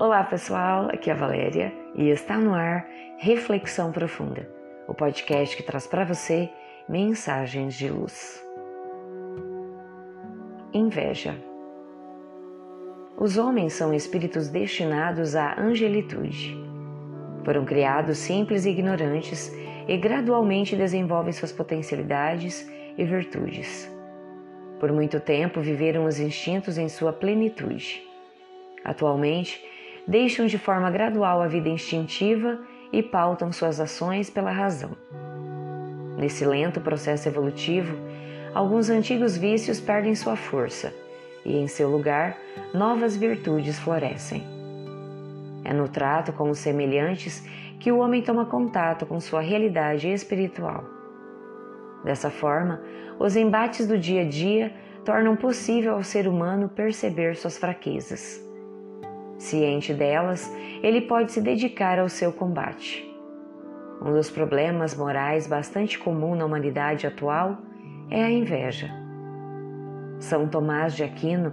Olá pessoal, aqui é a Valéria e está no ar Reflexão Profunda, o podcast que traz para você mensagens de luz. Inveja. Os homens são espíritos destinados à angelitude. Foram criados simples e ignorantes e gradualmente desenvolvem suas potencialidades e virtudes. Por muito tempo viveram os instintos em sua plenitude. Atualmente, deixam de forma gradual a vida instintiva e pautam suas ações pela razão. Nesse lento processo evolutivo, alguns antigos vícios perdem sua força e, em seu lugar, novas virtudes florescem. É no trato com os semelhantes que o homem toma contato com sua realidade espiritual. Dessa forma, os embates do dia a dia tornam possível ao ser humano perceber suas fraquezas Ciente delas, ele pode se dedicar ao seu combate. Um dos problemas morais bastante comum na humanidade atual é a inveja. São Tomás de Aquino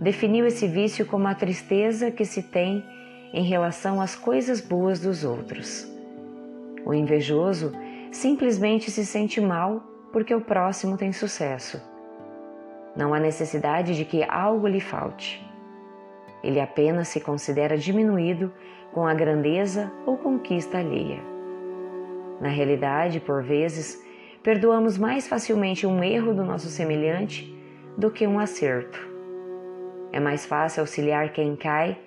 definiu esse vício como a tristeza que se tem em relação às coisas boas dos outros. O invejoso simplesmente se sente mal porque o próximo tem sucesso. Não há necessidade de que algo lhe falte. Ele apenas se considera diminuído com a grandeza ou conquista alheia. Na realidade, por vezes, perdoamos mais facilmente um erro do nosso semelhante do que um acerto. É mais fácil auxiliar quem cai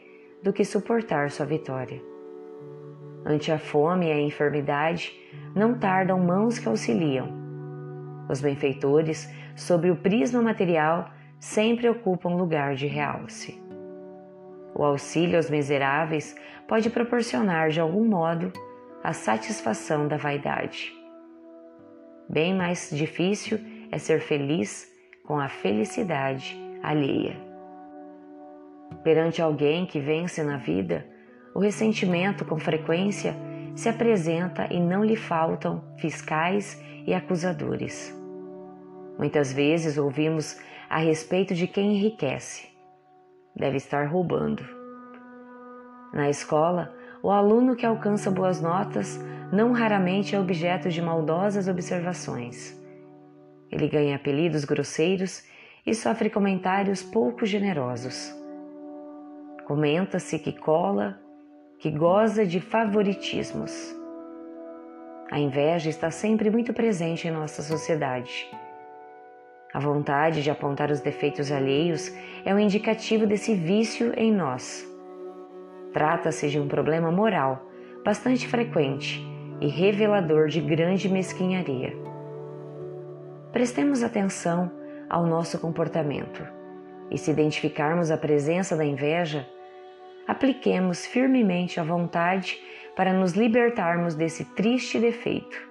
do que suportar sua vitória. Ante a fome e a enfermidade, não tardam mãos que auxiliam. Os benfeitores, sob o prisma material, sempre ocupam lugar de realce. O auxílio aos miseráveis pode proporcionar, de algum modo, a satisfação da vaidade. Bem mais difícil é ser feliz com a felicidade alheia. Perante alguém que vence na vida, o ressentimento com frequência se apresenta e não lhe faltam fiscais e acusadores. Muitas vezes ouvimos a respeito de quem enriquece deve estar roubando. Na escola, o aluno que alcança boas notas não raramente é objeto de maldosas observações. Ele ganha apelidos grosseiros e sofre comentários pouco generosos. Comenta-se que cola, que goza de favoritismos. A inveja está sempre muito presente em nossa sociedade. A vontade de apontar os defeitos alheios é um indicativo desse vício em nós. Trata-se de um problema moral bastante frequente e revelador de grande mesquinharia. Prestemos atenção ao nosso comportamento e, se identificarmos a presença da inveja, apliquemos firmemente a vontade para nos libertarmos desse triste defeito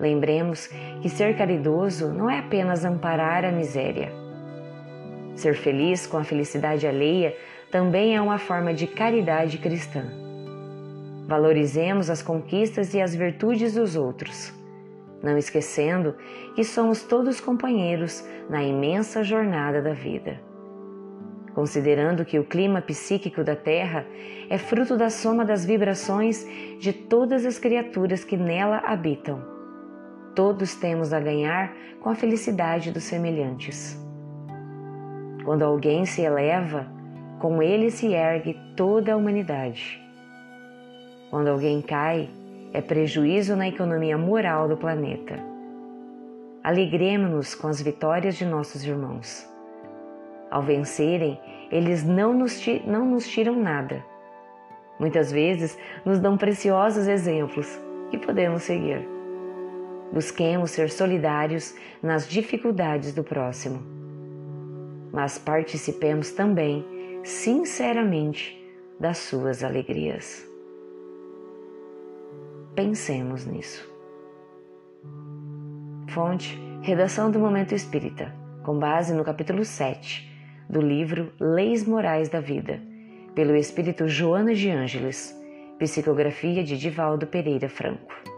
Lembremos que ser caridoso não é apenas amparar a miséria. Ser feliz com a felicidade alheia também é uma forma de caridade cristã. Valorizemos as conquistas e as virtudes dos outros, não esquecendo que somos todos companheiros na imensa jornada da vida. Considerando que o clima psíquico da Terra é fruto da soma das vibrações de todas as criaturas que nela habitam Todos temos a ganhar com a felicidade dos semelhantes. Quando alguém se eleva, com ele se ergue toda a humanidade. Quando alguém cai, é prejuízo na economia moral do planeta. Alegremos-nos com as vitórias de nossos irmãos. Ao vencerem, eles não nos, não nos tiram nada. Muitas vezes nos dão preciosos exemplos que podemos seguir. Busquemos ser solidários nas dificuldades do próximo, mas participemos também, sinceramente, das suas alegrias. Pensemos nisso. Fonte: Redação do Momento Espírita, com base no capítulo 7 do livro Leis Morais da Vida, pelo espírito Joana de Ângeles, psicografia de Divaldo Pereira Franco.